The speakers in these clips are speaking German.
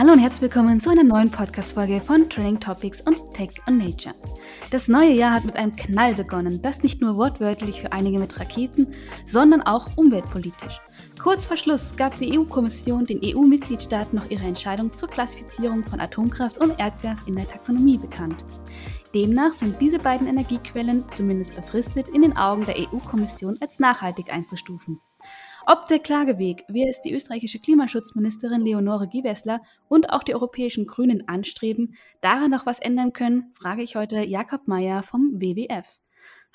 Hallo und herzlich willkommen zu einer neuen Podcast-Folge von Training Topics und Tech on Nature. Das neue Jahr hat mit einem Knall begonnen, das nicht nur wortwörtlich für einige mit Raketen, sondern auch umweltpolitisch. Kurz vor Schluss gab die EU-Kommission den EU-Mitgliedstaaten noch ihre Entscheidung zur Klassifizierung von Atomkraft und Erdgas in der Taxonomie bekannt. Demnach sind diese beiden Energiequellen, zumindest befristet, in den Augen der EU-Kommission als nachhaltig einzustufen. Ob der Klageweg, wie es die österreichische Klimaschutzministerin Leonore Gewessler und auch die europäischen Grünen anstreben, daran noch was ändern können, frage ich heute Jakob Mayer vom WWF.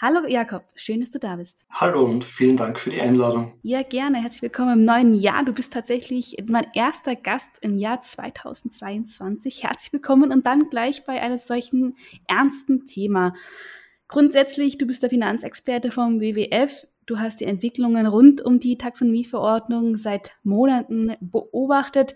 Hallo Jakob, schön, dass du da bist. Hallo und vielen Dank für die Einladung. Ja, gerne. Herzlich willkommen im neuen Jahr. Du bist tatsächlich mein erster Gast im Jahr 2022. Herzlich willkommen und dann gleich bei einem solchen ernsten Thema. Grundsätzlich, du bist der Finanzexperte vom WWF. Du hast die Entwicklungen rund um die Taxonomieverordnung seit Monaten beobachtet.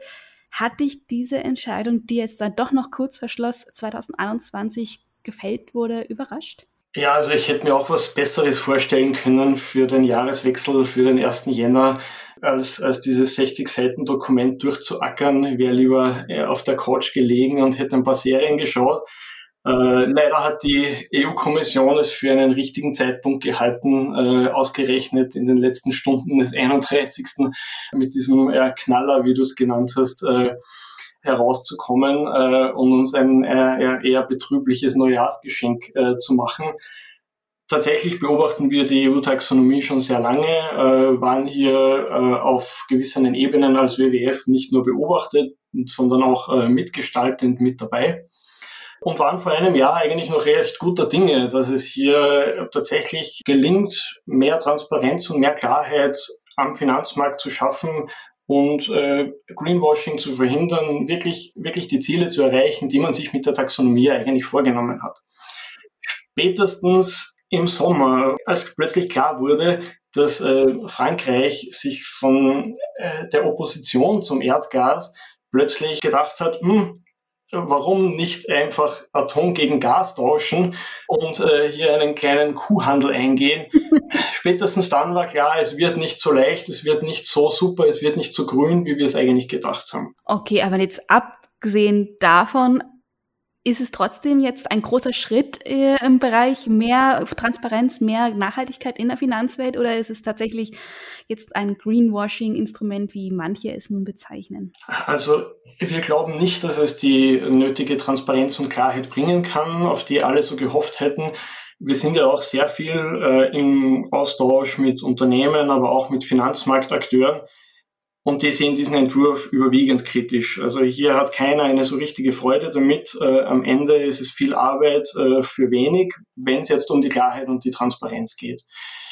Hat dich diese Entscheidung, die jetzt dann doch noch kurz vor Schluss 2021 gefällt wurde, überrascht? Ja, also ich hätte mir auch was Besseres vorstellen können für den Jahreswechsel, für den 1. Jänner, als, als dieses 60-Seiten-Dokument durchzuackern. Wäre lieber äh, auf der Couch gelegen und hätte ein paar Serien geschaut. Äh, leider hat die EU-Kommission es für einen richtigen Zeitpunkt gehalten, äh, ausgerechnet in den letzten Stunden des 31. mit diesem äh, Knaller, wie du es genannt hast, äh, herauszukommen äh, und uns ein äh, eher betrübliches Neujahrsgeschenk zu machen. Tatsächlich beobachten wir die EU-Taxonomie schon sehr lange, waren hier auf gewissen Ebenen als WWF nicht nur beobachtet, sondern auch mitgestaltend mit dabei und waren vor einem Jahr eigentlich noch recht guter Dinge, dass es hier tatsächlich gelingt, mehr Transparenz und mehr Klarheit am Finanzmarkt zu schaffen und äh, Greenwashing zu verhindern, wirklich, wirklich die Ziele zu erreichen, die man sich mit der Taxonomie eigentlich vorgenommen hat. Spätestens im Sommer, als plötzlich klar wurde, dass äh, Frankreich sich von äh, der Opposition zum Erdgas plötzlich gedacht hat, hm, warum nicht einfach Atom gegen Gas tauschen und äh, hier einen kleinen Kuhhandel eingehen. Spätestens dann war klar, es wird nicht so leicht, es wird nicht so super, es wird nicht so grün, wie wir es eigentlich gedacht haben. Okay, aber jetzt abgesehen davon, ist es trotzdem jetzt ein großer Schritt äh, im Bereich mehr Transparenz, mehr Nachhaltigkeit in der Finanzwelt oder ist es tatsächlich jetzt ein Greenwashing-Instrument, wie manche es nun bezeichnen? Also wir glauben nicht, dass es die nötige Transparenz und Klarheit bringen kann, auf die alle so gehofft hätten. Wir sind ja auch sehr viel äh, im Austausch mit Unternehmen, aber auch mit Finanzmarktakteuren und die sehen diesen Entwurf überwiegend kritisch. Also hier hat keiner eine so richtige Freude damit. Äh, am Ende ist es viel Arbeit äh, für wenig, wenn es jetzt um die Klarheit und die Transparenz geht.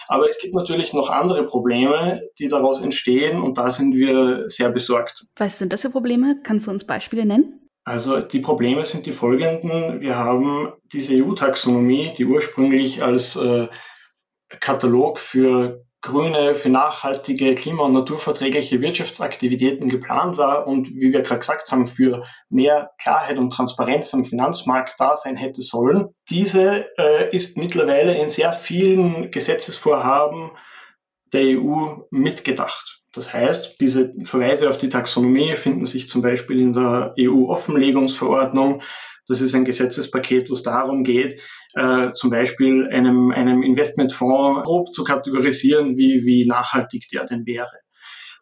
Aber es gibt natürlich noch andere Probleme, die daraus entstehen und da sind wir sehr besorgt. Was sind das für Probleme? Kannst du uns Beispiele nennen? Also die Probleme sind die folgenden. Wir haben diese EU-Taxonomie, die ursprünglich als äh, Katalog für grüne, für nachhaltige, klima- und naturverträgliche Wirtschaftsaktivitäten geplant war und wie wir gerade gesagt haben, für mehr Klarheit und Transparenz am Finanzmarkt da sein hätte sollen. Diese äh, ist mittlerweile in sehr vielen Gesetzesvorhaben der EU mitgedacht. Das heißt, diese Verweise auf die Taxonomie finden sich zum Beispiel in der EU-Offenlegungsverordnung. Das ist ein Gesetzespaket, wo es darum geht, äh, zum Beispiel einem, einem Investmentfonds grob zu kategorisieren, wie, wie nachhaltig der denn wäre.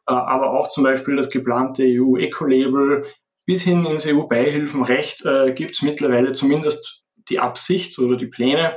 Äh, aber auch zum Beispiel das geplante EU-Eco-Label bis hin ins EU-Beihilfenrecht äh, gibt es mittlerweile zumindest die Absicht oder die Pläne,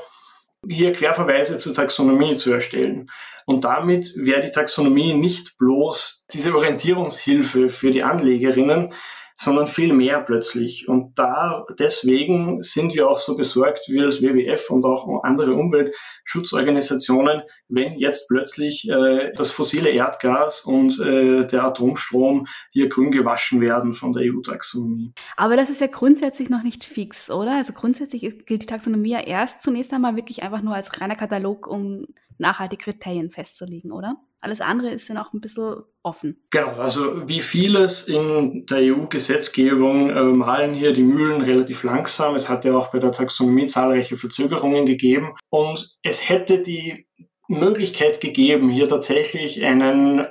hier Querverweise zur Taxonomie zu erstellen. Und damit wäre die Taxonomie nicht bloß diese Orientierungshilfe für die Anlegerinnen, sondern viel mehr plötzlich. Und da deswegen sind wir auch so besorgt, wir als WWF und auch andere Umweltschutzorganisationen, wenn jetzt plötzlich äh, das fossile Erdgas und äh, der Atomstrom hier grün gewaschen werden von der EU-Taxonomie. Aber das ist ja grundsätzlich noch nicht fix, oder? Also grundsätzlich gilt die Taxonomie ja erst zunächst einmal wirklich einfach nur als reiner Katalog, um nachhaltige Kriterien festzulegen, oder? Alles andere ist dann auch ein bisschen offen. Genau, also wie vieles in der EU-Gesetzgebung äh, malen hier die Mühlen relativ langsam. Es hat ja auch bei der Taxonomie zahlreiche Verzögerungen gegeben. Und es hätte die Möglichkeit gegeben, hier tatsächlich einen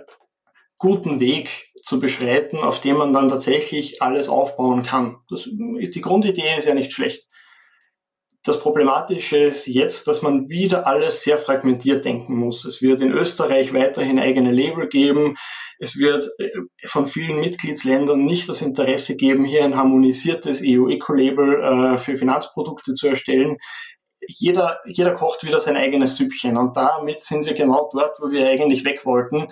guten Weg zu beschreiten, auf dem man dann tatsächlich alles aufbauen kann. Das, die Grundidee ist ja nicht schlecht. Das Problematische ist jetzt, dass man wieder alles sehr fragmentiert denken muss. Es wird in Österreich weiterhin eigene Label geben. Es wird äh, von vielen Mitgliedsländern nicht das Interesse geben, hier ein harmonisiertes EU-Eco-Label äh, für Finanzprodukte zu erstellen. Jeder, jeder kocht wieder sein eigenes Süppchen und damit sind wir genau dort, wo wir eigentlich weg wollten.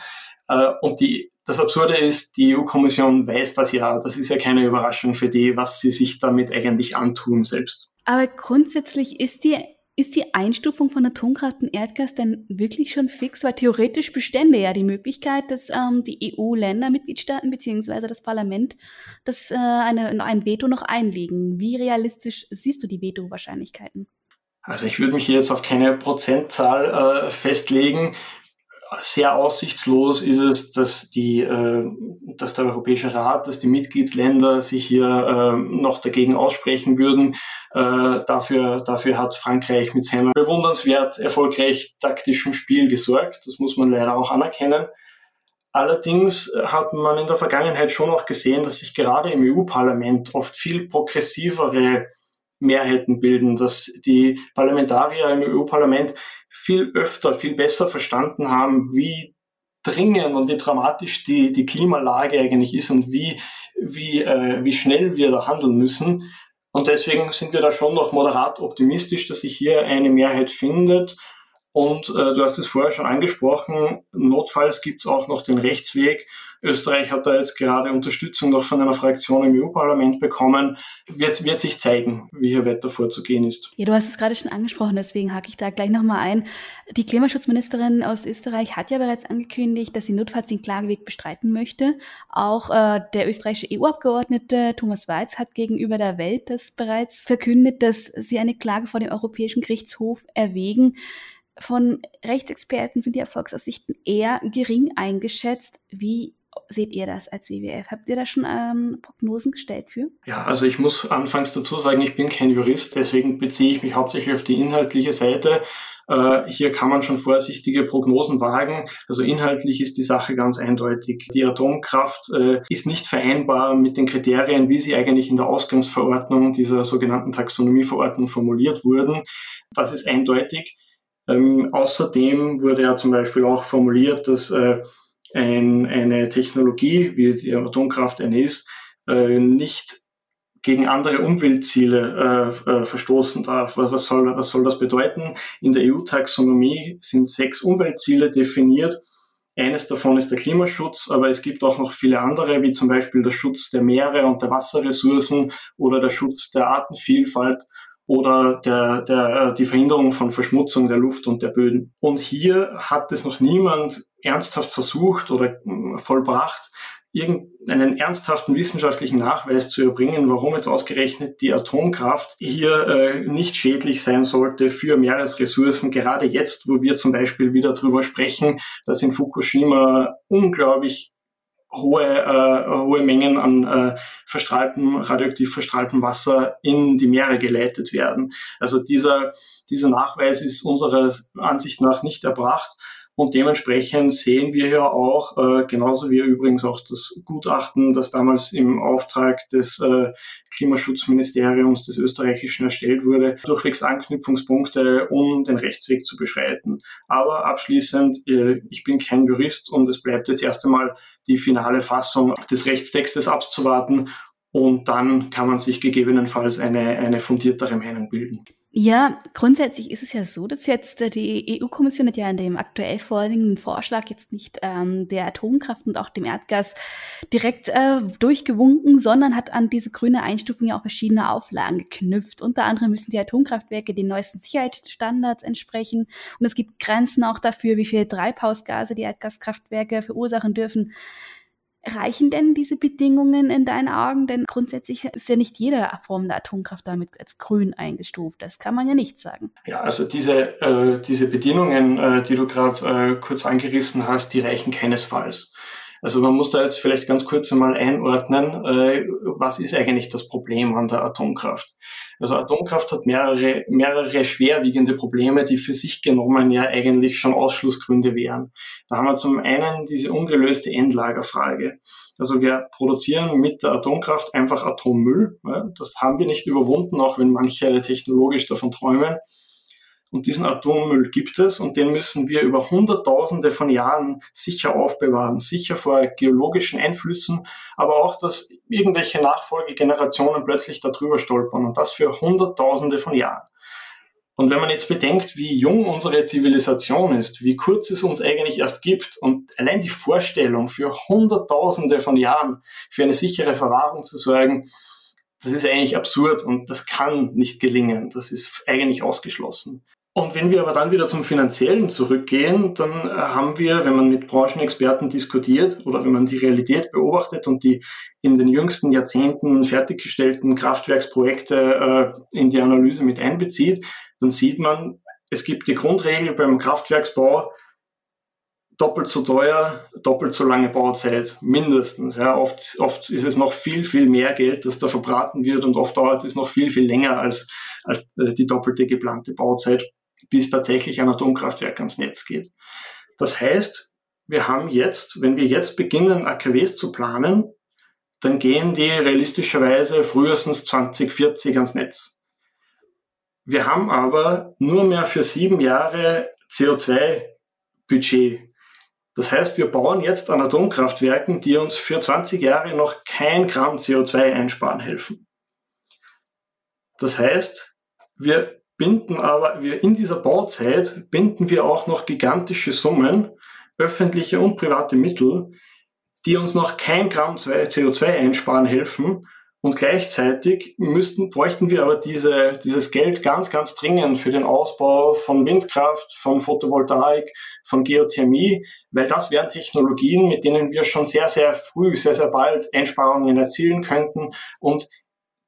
Äh, und die, das Absurde ist, die EU-Kommission weiß das ja. Das ist ja keine Überraschung für die, was sie sich damit eigentlich antun selbst. Aber grundsätzlich ist die, ist die Einstufung von Atomkraft und Erdgas denn wirklich schon fix? Weil theoretisch bestände ja die Möglichkeit, dass ähm, die EU-Länder, Mitgliedstaaten bzw. das Parlament das, äh, eine, ein Veto noch einlegen. Wie realistisch siehst du die Veto-Wahrscheinlichkeiten? Also ich würde mich jetzt auf keine Prozentzahl äh, festlegen sehr aussichtslos ist es, dass, die, äh, dass der Europäische Rat, dass die Mitgliedsländer sich hier äh, noch dagegen aussprechen würden. Äh, dafür, dafür hat Frankreich mit seinem bewundernswert erfolgreich taktischen Spiel gesorgt. Das muss man leider auch anerkennen. Allerdings hat man in der Vergangenheit schon auch gesehen, dass sich gerade im EU-Parlament oft viel progressivere Mehrheiten bilden, dass die Parlamentarier im EU-Parlament viel öfter, viel besser verstanden haben, wie dringend und wie dramatisch die, die Klimalage eigentlich ist und wie, wie, äh, wie schnell wir da handeln müssen. Und deswegen sind wir da schon noch moderat optimistisch, dass sich hier eine Mehrheit findet. Und äh, du hast es vorher schon angesprochen, notfalls gibt es auch noch den Rechtsweg. Österreich hat da jetzt gerade Unterstützung noch von einer Fraktion im EU-Parlament bekommen. Wird, wird sich zeigen, wie hier weiter vorzugehen ist. Ja, du hast es gerade schon angesprochen, deswegen hake ich da gleich nochmal ein. Die Klimaschutzministerin aus Österreich hat ja bereits angekündigt, dass sie notfalls den Klageweg bestreiten möchte. Auch äh, der österreichische EU-Abgeordnete Thomas Weiz hat gegenüber der Welt das bereits verkündet, dass sie eine Klage vor dem Europäischen Gerichtshof erwägen. Von Rechtsexperten sind die Erfolgsaussichten eher gering eingeschätzt. Wie seht ihr das als WWF? Habt ihr da schon ähm, Prognosen gestellt für? Ja, also ich muss anfangs dazu sagen, ich bin kein Jurist, deswegen beziehe ich mich hauptsächlich auf die inhaltliche Seite. Äh, hier kann man schon vorsichtige Prognosen wagen. Also inhaltlich ist die Sache ganz eindeutig. Die Atomkraft äh, ist nicht vereinbar mit den Kriterien, wie sie eigentlich in der Ausgangsverordnung dieser sogenannten Taxonomieverordnung formuliert wurden. Das ist eindeutig. Ähm, außerdem wurde ja zum Beispiel auch formuliert, dass äh, ein, eine Technologie, wie die Atomkraft eine ist, äh, nicht gegen andere Umweltziele äh, äh, verstoßen darf. Was, soll, was soll das bedeuten? In der EU-Taxonomie sind sechs Umweltziele definiert. Eines davon ist der Klimaschutz, aber es gibt auch noch viele andere, wie zum Beispiel der Schutz der Meere und der Wasserressourcen oder der Schutz der Artenvielfalt oder der, der, die Verhinderung von Verschmutzung der Luft und der Böden. Und hier hat es noch niemand ernsthaft versucht oder hm, vollbracht, irgendeinen ernsthaften wissenschaftlichen Nachweis zu erbringen, warum jetzt ausgerechnet die Atomkraft hier äh, nicht schädlich sein sollte für Meeresressourcen, gerade jetzt, wo wir zum Beispiel wieder darüber sprechen, dass in Fukushima unglaublich hohe, äh, hohe Mengen an äh, verstrahltem, radioaktiv verstrahltem Wasser in die Meere geleitet werden. Also dieser, dieser Nachweis ist unserer Ansicht nach nicht erbracht. Und dementsprechend sehen wir ja auch, äh, genauso wie übrigens auch das Gutachten, das damals im Auftrag des äh, Klimaschutzministeriums des Österreichischen erstellt wurde, durchwegs Anknüpfungspunkte, um den Rechtsweg zu beschreiten. Aber abschließend, äh, ich bin kein Jurist und es bleibt jetzt erst einmal die finale Fassung des Rechtstextes abzuwarten und dann kann man sich gegebenenfalls eine, eine fundiertere Meinung bilden. Ja, grundsätzlich ist es ja so, dass jetzt äh, die EU-Kommission hat ja in dem aktuell vorliegenden Vorschlag jetzt nicht ähm, der Atomkraft und auch dem Erdgas direkt äh, durchgewunken, sondern hat an diese grüne Einstufung ja auch verschiedene Auflagen geknüpft. Unter anderem müssen die Atomkraftwerke den neuesten Sicherheitsstandards entsprechen und es gibt Grenzen auch dafür, wie viel Treibhausgase die Erdgaskraftwerke verursachen dürfen. Reichen denn diese Bedingungen in deinen Augen? Denn grundsätzlich ist ja nicht jede Form der Atomkraft damit als grün eingestuft. Das kann man ja nicht sagen. Ja, also diese, äh, diese Bedingungen, äh, die du gerade äh, kurz angerissen hast, die reichen keinesfalls. Also man muss da jetzt vielleicht ganz kurz einmal einordnen, äh, was ist eigentlich das Problem an der Atomkraft? Also Atomkraft hat mehrere, mehrere schwerwiegende Probleme, die für sich genommen ja eigentlich schon Ausschlussgründe wären. Da haben wir zum einen diese ungelöste Endlagerfrage. Also wir produzieren mit der Atomkraft einfach Atommüll. Das haben wir nicht überwunden, auch wenn manche technologisch davon träumen. Und diesen Atommüll gibt es und den müssen wir über Hunderttausende von Jahren sicher aufbewahren, sicher vor geologischen Einflüssen, aber auch, dass irgendwelche Nachfolgegenerationen plötzlich darüber stolpern und das für Hunderttausende von Jahren. Und wenn man jetzt bedenkt, wie jung unsere Zivilisation ist, wie kurz es uns eigentlich erst gibt und allein die Vorstellung für Hunderttausende von Jahren für eine sichere Verwahrung zu sorgen, das ist eigentlich absurd und das kann nicht gelingen. Das ist eigentlich ausgeschlossen. Und wenn wir aber dann wieder zum Finanziellen zurückgehen, dann äh, haben wir, wenn man mit Branchenexperten diskutiert oder wenn man die Realität beobachtet und die in den jüngsten Jahrzehnten fertiggestellten Kraftwerksprojekte äh, in die Analyse mit einbezieht, dann sieht man, es gibt die Grundregel beim Kraftwerksbau, doppelt so teuer, doppelt so lange Bauzeit, mindestens. Ja, oft, oft ist es noch viel, viel mehr Geld, das da verbraten wird und oft dauert es noch viel, viel länger als, als äh, die doppelte geplante Bauzeit bis tatsächlich ein Atomkraftwerk ans Netz geht. Das heißt, wir haben jetzt, wenn wir jetzt beginnen, AKWs zu planen, dann gehen die realistischerweise frühestens 2040 ans Netz. Wir haben aber nur mehr für sieben Jahre CO2-Budget. Das heißt, wir bauen jetzt an Atomkraftwerken, die uns für 20 Jahre noch kein Gramm CO2 einsparen helfen. Das heißt, wir binden aber wir in dieser Bauzeit binden wir auch noch gigantische Summen, öffentliche und private Mittel, die uns noch kein Gramm CO2 einsparen helfen. Und gleichzeitig müssten, bräuchten wir aber diese, dieses Geld ganz, ganz dringend für den Ausbau von Windkraft, von Photovoltaik, von Geothermie, weil das wären Technologien, mit denen wir schon sehr, sehr früh, sehr, sehr bald Einsparungen erzielen könnten und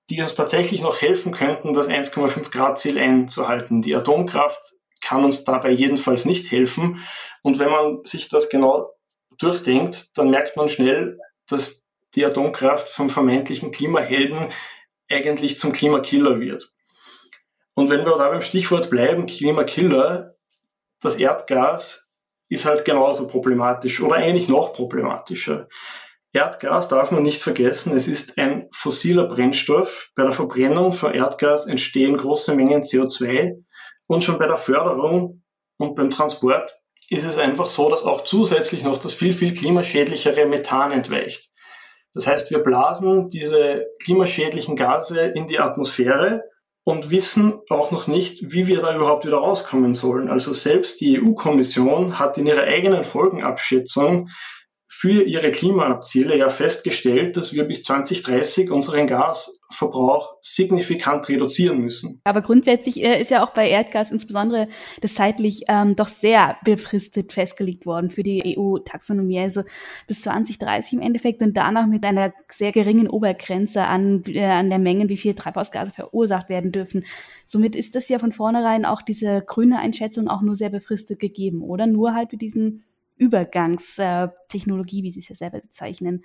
die uns tatsächlich noch helfen könnten, das 1,5 Grad Ziel einzuhalten. Die Atomkraft kann uns dabei jedenfalls nicht helfen. Und wenn man sich das genau durchdenkt, dann merkt man schnell, dass die Atomkraft vom vermeintlichen Klimahelden eigentlich zum Klimakiller wird. Und wenn wir da beim Stichwort bleiben, Klimakiller, das Erdgas ist halt genauso problematisch oder eigentlich noch problematischer. Erdgas darf man nicht vergessen, es ist ein fossiler Brennstoff. Bei der Verbrennung von Erdgas entstehen große Mengen CO2 und schon bei der Förderung und beim Transport ist es einfach so, dass auch zusätzlich noch das viel, viel klimaschädlichere Methan entweicht. Das heißt, wir blasen diese klimaschädlichen Gase in die Atmosphäre und wissen auch noch nicht, wie wir da überhaupt wieder rauskommen sollen. Also selbst die EU-Kommission hat in ihrer eigenen Folgenabschätzung für ihre Klimaziele ja festgestellt, dass wir bis 2030 unseren Gasverbrauch signifikant reduzieren müssen. Aber grundsätzlich äh, ist ja auch bei Erdgas insbesondere das zeitlich ähm, doch sehr befristet festgelegt worden für die EU-Taxonomie, also bis 2030 im Endeffekt und danach mit einer sehr geringen Obergrenze an, äh, an der Menge, wie viel Treibhausgase verursacht werden dürfen. Somit ist das ja von vornherein auch diese grüne Einschätzung auch nur sehr befristet gegeben, oder? Nur halt für diesen Übergangstechnologie, wie Sie es ja selber bezeichnen.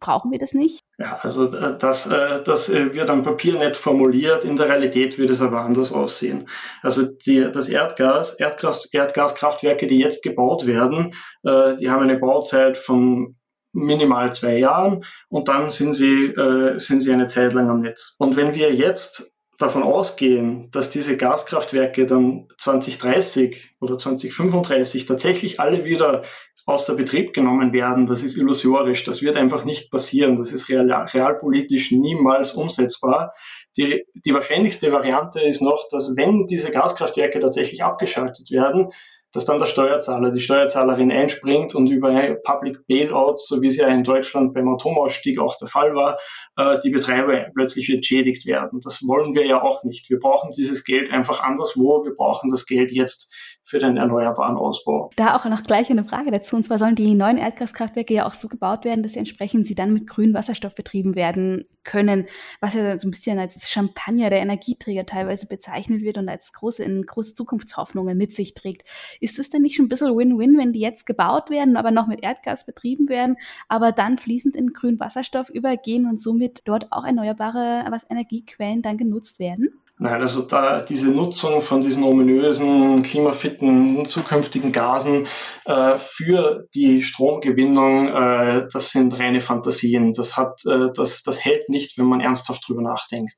Brauchen wir das nicht? Ja, also äh, das, äh, das äh, wird am Papier nett formuliert, in der Realität wird es aber anders aussehen. Also die, das Erdgas, Erdgas, Erdgaskraftwerke, die jetzt gebaut werden, die haben eine Bauzeit von minimal zwei Jahren und dann sind sie, sind sie eine Zeit lang am Netz. Und wenn wir jetzt davon ausgehen, dass diese Gaskraftwerke dann 2030 oder 2035 tatsächlich alle wieder außer Betrieb genommen werden, das ist illusorisch. Das wird einfach nicht passieren. Das ist real, realpolitisch niemals umsetzbar. Die, die wahrscheinlichste Variante ist noch, dass wenn diese Gaskraftwerke tatsächlich abgeschaltet werden, dass dann der Steuerzahler, die Steuerzahlerin einspringt und über Public Bailout, so wie es ja in Deutschland beim Atomausstieg auch der Fall war, äh, die Betreiber plötzlich entschädigt werden. Das wollen wir ja auch nicht. Wir brauchen dieses Geld einfach anderswo. Wir brauchen das Geld jetzt für den erneuerbaren Ausbau. Da auch noch gleich eine Frage dazu. Und zwar sollen die neuen Erdgaskraftwerke ja auch so gebaut werden, dass entsprechend sie dann mit grünem Wasserstoff betrieben werden können, was ja so ein bisschen als Champagner der Energieträger teilweise bezeichnet wird und als große, große Zukunftshoffnungen mit sich trägt. Ist es denn nicht schon ein bisschen Win-Win, wenn die jetzt gebaut werden, aber noch mit Erdgas betrieben werden, aber dann fließend in grünen Wasserstoff übergehen und somit dort auch erneuerbare was Energiequellen dann genutzt werden? Nein, also da diese Nutzung von diesen ominösen, klimafitten, zukünftigen Gasen äh, für die Stromgewinnung, äh, das sind reine Fantasien. Das hat, äh, das, das hält nicht, wenn man ernsthaft drüber nachdenkt.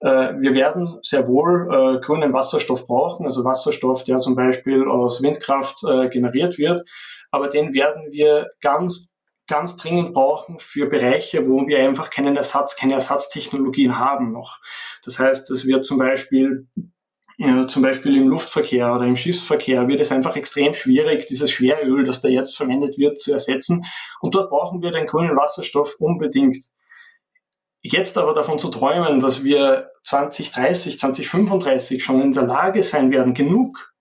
Äh, wir werden sehr wohl äh, grünen Wasserstoff brauchen, also Wasserstoff, der zum Beispiel aus Windkraft äh, generiert wird, aber den werden wir ganz ganz dringend brauchen für Bereiche, wo wir einfach keinen Ersatz, keine Ersatztechnologien haben noch. Das heißt, dass wir zum Beispiel ja, zum Beispiel im Luftverkehr oder im Schiffsverkehr wird es einfach extrem schwierig, dieses Schweröl, das da jetzt verwendet wird, zu ersetzen. Und dort brauchen wir den grünen Wasserstoff unbedingt. Jetzt aber davon zu träumen, dass wir 2030, 2035 schon in der Lage sein werden, genug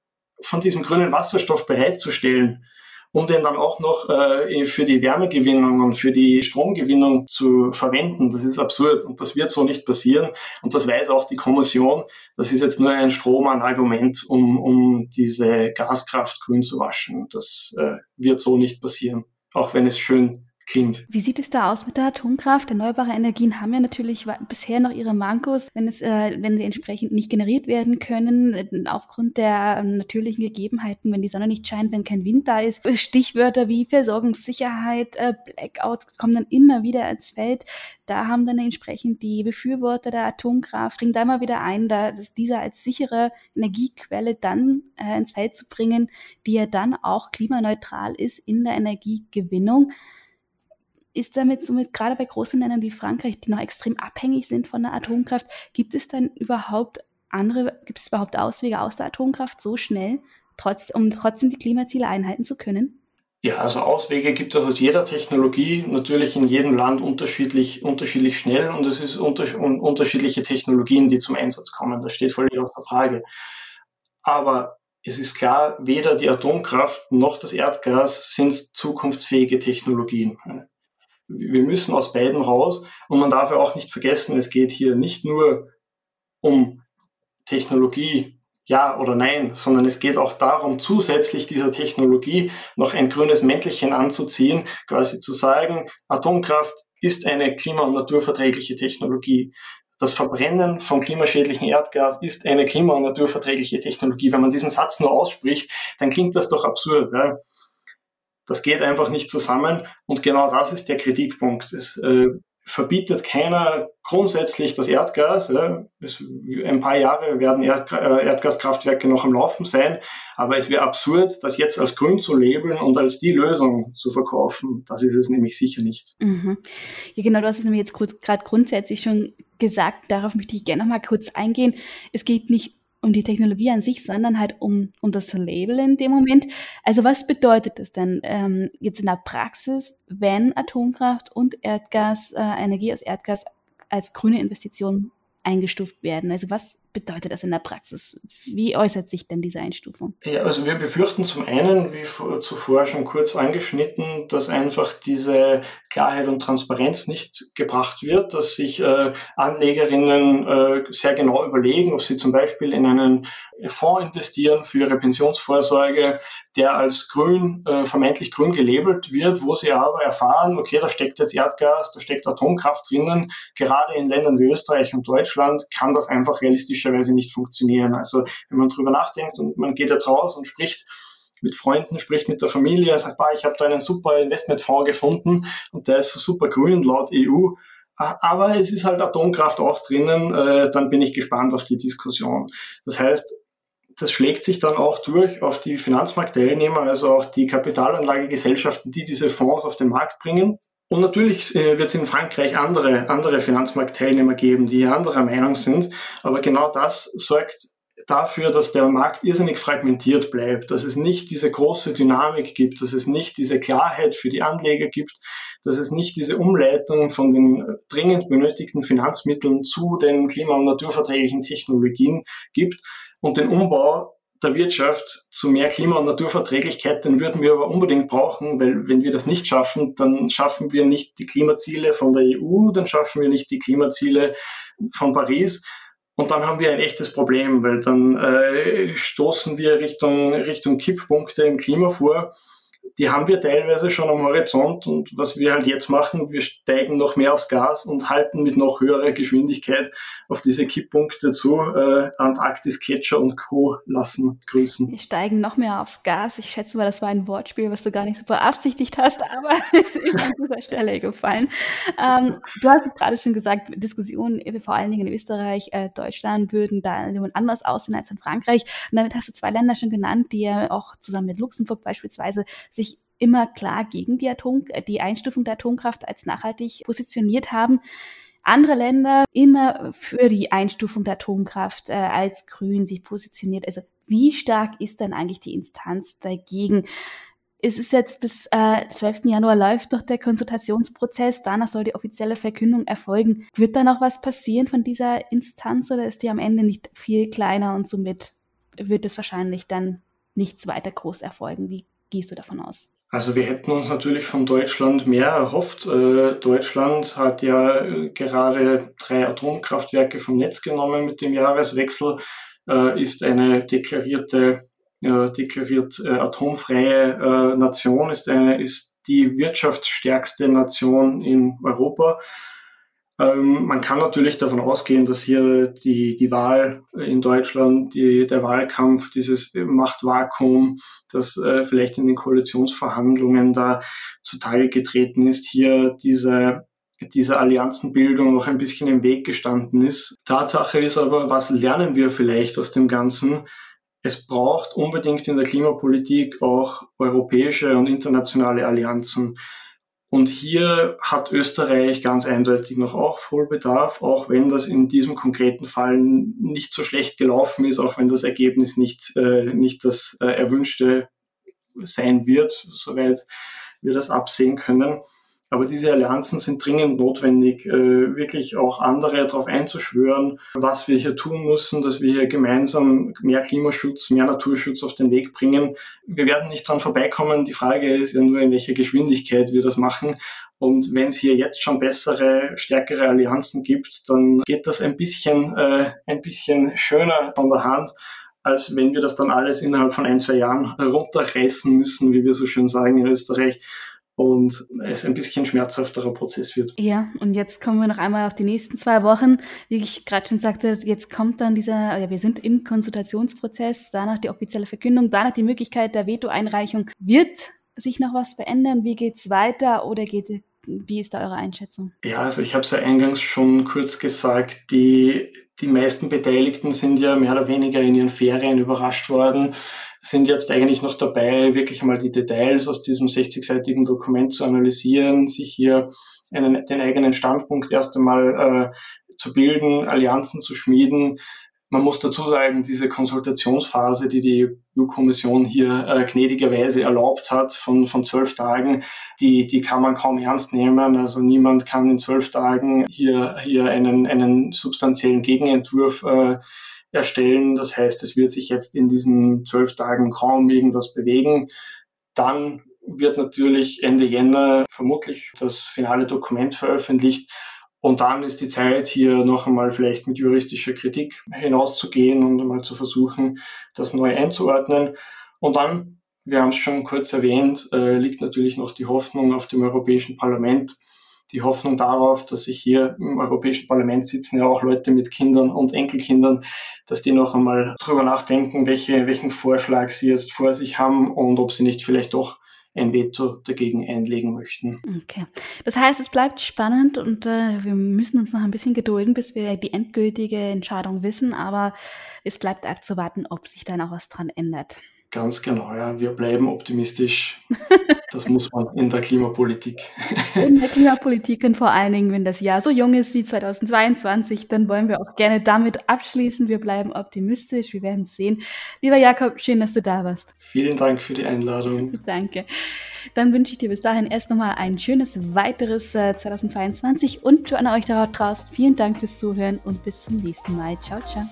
von diesem grünen Wasserstoff bereitzustellen, um den dann auch noch äh, für die Wärmegewinnung und für die Stromgewinnung zu verwenden. Das ist absurd und das wird so nicht passieren. Und das weiß auch die Kommission. Das ist jetzt nur ein Strohmann-Argument, um, um diese Gaskraft grün zu waschen. Das äh, wird so nicht passieren, auch wenn es schön klingt. Wie sieht es da aus mit der Atomkraft? Erneuerbare Energien haben ja natürlich bisher noch ihre Mankos, wenn es, äh, wenn sie entsprechend nicht generiert werden können, äh, aufgrund der äh, natürlichen Gegebenheiten, wenn die Sonne nicht scheint, wenn kein Wind da ist. Stichwörter wie Versorgungssicherheit, äh, Blackouts kommen dann immer wieder ins Feld. Da haben dann entsprechend die Befürworter der Atomkraft, bringen da mal wieder ein, da, dass dieser als sichere Energiequelle dann äh, ins Feld zu bringen, die ja dann auch klimaneutral ist in der Energiegewinnung ist damit somit gerade bei großen Ländern wie Frankreich, die noch extrem abhängig sind von der Atomkraft, gibt es dann überhaupt andere, gibt es überhaupt Auswege aus der Atomkraft so schnell, trotz, um trotzdem die Klimaziele einhalten zu können? Ja, also Auswege gibt es aus jeder Technologie, natürlich in jedem Land unterschiedlich, unterschiedlich schnell und es ist unter, unterschiedliche Technologien, die zum Einsatz kommen. Das steht völlig außer Frage. Aber es ist klar, weder die Atomkraft noch das Erdgas sind zukunftsfähige Technologien wir müssen aus beiden raus und man darf ja auch nicht vergessen, es geht hier nicht nur um Technologie, ja oder nein, sondern es geht auch darum, zusätzlich dieser Technologie noch ein grünes Mäntelchen anzuziehen, quasi zu sagen, Atomkraft ist eine klima- und naturverträgliche Technologie. Das Verbrennen von klimaschädlichem Erdgas ist eine klima- und naturverträgliche Technologie. Wenn man diesen Satz nur ausspricht, dann klingt das doch absurd. Ja? Das geht einfach nicht zusammen und genau das ist der Kritikpunkt. Es äh, verbietet keiner grundsätzlich das Erdgas. Ja. Es, ein paar Jahre werden Erd, äh, Erdgaskraftwerke noch am Laufen sein, aber es wäre absurd, das jetzt als grün zu labeln und als die Lösung zu verkaufen. Das ist es nämlich sicher nicht. Mhm. Ja, genau, du hast es nämlich jetzt gerade grundsätzlich schon gesagt. Darauf möchte ich gerne noch mal kurz eingehen. Es geht nicht um die Technologie an sich, sondern halt um, um das Label in dem Moment. Also was bedeutet das denn ähm, jetzt in der Praxis, wenn Atomkraft und Erdgas, äh, Energie aus Erdgas als grüne Investition eingestuft werden? Also was bedeutet das in der Praxis? Wie äußert sich denn diese Einstufung? Ja, also wir befürchten zum einen, wie zuvor schon kurz angeschnitten, dass einfach diese Klarheit und Transparenz nicht gebracht wird, dass sich äh, Anlegerinnen äh, sehr genau überlegen, ob sie zum Beispiel in einen Fonds investieren für ihre Pensionsvorsorge, der als grün, äh, vermeintlich grün gelabelt wird, wo sie aber erfahren, okay, da steckt jetzt Erdgas, da steckt Atomkraft drinnen. Gerade in Ländern wie Österreich und Deutschland kann das einfach realistischerweise nicht funktionieren. Also wenn man drüber nachdenkt und man geht jetzt raus und spricht mit Freunden, spricht mit der Familie, sagt, bah, ich habe da einen super Investmentfonds gefunden und der ist so super grün laut EU. Aber es ist halt Atomkraft auch drinnen, äh, dann bin ich gespannt auf die Diskussion. Das heißt, das schlägt sich dann auch durch auf die Finanzmarktteilnehmer, also auch die Kapitalanlagegesellschaften, die diese Fonds auf den Markt bringen. Und natürlich äh, wird es in Frankreich andere, andere Finanzmarktteilnehmer geben, die anderer Meinung sind. Aber genau das sorgt dafür, dass der Markt irrsinnig fragmentiert bleibt, dass es nicht diese große Dynamik gibt, dass es nicht diese Klarheit für die Anleger gibt, dass es nicht diese Umleitung von den dringend benötigten Finanzmitteln zu den klima- und naturverträglichen Technologien gibt und den Umbau der Wirtschaft zu mehr Klima- und Naturverträglichkeit, den würden wir aber unbedingt brauchen, weil wenn wir das nicht schaffen, dann schaffen wir nicht die Klimaziele von der EU, dann schaffen wir nicht die Klimaziele von Paris. Und dann haben wir ein echtes Problem, weil dann äh, stoßen wir Richtung, Richtung Kipppunkte im Klima vor die haben wir teilweise schon am Horizont und was wir halt jetzt machen, wir steigen noch mehr aufs Gas und halten mit noch höherer Geschwindigkeit auf diese Kipppunkte zu. Äh, Antarktis, Gletscher und Co. lassen grüßen. Wir steigen noch mehr aufs Gas. Ich schätze mal, das war ein Wortspiel, was du gar nicht so beabsichtigt hast, aber es ist an dieser Stelle gefallen. Ähm, du hast es gerade schon gesagt, Diskussionen vor allen Dingen in Österreich, äh, Deutschland würden da anders aussehen als in Frankreich. Und damit hast du zwei Länder schon genannt, die ja auch zusammen mit Luxemburg beispielsweise sich immer klar gegen die, Atom äh, die Einstufung der Atomkraft als nachhaltig positioniert haben. Andere Länder immer für die Einstufung der Atomkraft äh, als grün sich positioniert. Also wie stark ist denn eigentlich die Instanz dagegen? Es ist jetzt bis äh, 12. Januar läuft noch der Konsultationsprozess. Danach soll die offizielle Verkündung erfolgen. Wird da noch was passieren von dieser Instanz oder ist die am Ende nicht viel kleiner und somit wird es wahrscheinlich dann nichts weiter groß erfolgen? Wie gehst du davon aus? Also wir hätten uns natürlich von Deutschland mehr erhofft. Äh, Deutschland hat ja äh, gerade drei Atomkraftwerke vom Netz genommen mit dem Jahreswechsel, äh, ist eine deklarierte, deklariert atomfreie Nation, ist, eine, ist die wirtschaftsstärkste Nation in Europa. Ähm, man kann natürlich davon ausgehen, dass hier die, die Wahl in Deutschland, die, der Wahlkampf, dieses Machtvakuum, das äh, vielleicht in den Koalitionsverhandlungen da zutage getreten ist, hier diese diese Allianzenbildung noch ein bisschen im Weg gestanden ist. Tatsache ist aber, was lernen wir vielleicht aus dem Ganzen? Es braucht unbedingt in der Klimapolitik auch europäische und internationale Allianzen. Und hier hat Österreich ganz eindeutig noch auch Vollbedarf, auch wenn das in diesem konkreten Fall nicht so schlecht gelaufen ist, auch wenn das Ergebnis nicht, äh, nicht das äh, erwünschte sein wird, soweit wir das absehen können. Aber diese Allianzen sind dringend notwendig, äh, wirklich auch andere darauf einzuschwören, was wir hier tun müssen, dass wir hier gemeinsam mehr Klimaschutz, mehr Naturschutz auf den Weg bringen. Wir werden nicht dran vorbeikommen. Die Frage ist ja nur, in welcher Geschwindigkeit wir das machen. Und wenn es hier jetzt schon bessere, stärkere Allianzen gibt, dann geht das ein bisschen, äh, ein bisschen schöner von der Hand, als wenn wir das dann alles innerhalb von ein, zwei Jahren runterreißen müssen, wie wir so schön sagen in Österreich und es ein bisschen schmerzhafterer Prozess wird. Ja, und jetzt kommen wir noch einmal auf die nächsten zwei Wochen. Wie ich gerade schon sagte, jetzt kommt dann dieser, ja, wir sind im Konsultationsprozess, danach die offizielle Verkündung, danach die Möglichkeit der Veto-Einreichung. Wird sich noch was verändern? Wie geht es weiter oder geht wie ist da eure Einschätzung? Ja, also ich habe es ja eingangs schon kurz gesagt, die, die meisten Beteiligten sind ja mehr oder weniger in ihren Ferien überrascht worden sind jetzt eigentlich noch dabei, wirklich einmal die Details aus diesem 60-seitigen Dokument zu analysieren, sich hier einen, den eigenen Standpunkt erst einmal äh, zu bilden, Allianzen zu schmieden. Man muss dazu sagen, diese Konsultationsphase, die die EU-Kommission hier äh, gnädigerweise erlaubt hat, von, von zwölf Tagen, die, die kann man kaum ernst nehmen. Also niemand kann in zwölf Tagen hier, hier einen, einen substanziellen Gegenentwurf äh, erstellen. Das heißt, es wird sich jetzt in diesen zwölf Tagen kaum irgendwas bewegen. Dann wird natürlich Ende Jänner vermutlich das finale Dokument veröffentlicht. Und dann ist die Zeit, hier noch einmal vielleicht mit juristischer Kritik hinauszugehen und einmal zu versuchen, das neu einzuordnen. Und dann, wir haben es schon kurz erwähnt, äh, liegt natürlich noch die Hoffnung auf dem Europäischen Parlament, die Hoffnung darauf, dass sich hier im Europäischen Parlament sitzen ja auch Leute mit Kindern und Enkelkindern, dass die noch einmal drüber nachdenken, welche, welchen Vorschlag sie jetzt vor sich haben und ob sie nicht vielleicht doch ein Veto dagegen einlegen möchten. Okay. Das heißt, es bleibt spannend und äh, wir müssen uns noch ein bisschen gedulden, bis wir die endgültige Entscheidung wissen, aber es bleibt abzuwarten, ob sich da noch was dran ändert. Ganz genau, ja. Wir bleiben optimistisch. Das muss man in der Klimapolitik. In der Klimapolitik und vor allen Dingen, wenn das Jahr so jung ist wie 2022, dann wollen wir auch gerne damit abschließen. Wir bleiben optimistisch. Wir werden es sehen. Lieber Jakob, schön, dass du da warst. Vielen Dank für die Einladung. Danke. Dann wünsche ich dir bis dahin erst nochmal ein schönes weiteres äh, 2022 und an euch da draußen vielen Dank fürs Zuhören und bis zum nächsten Mal. Ciao, ciao.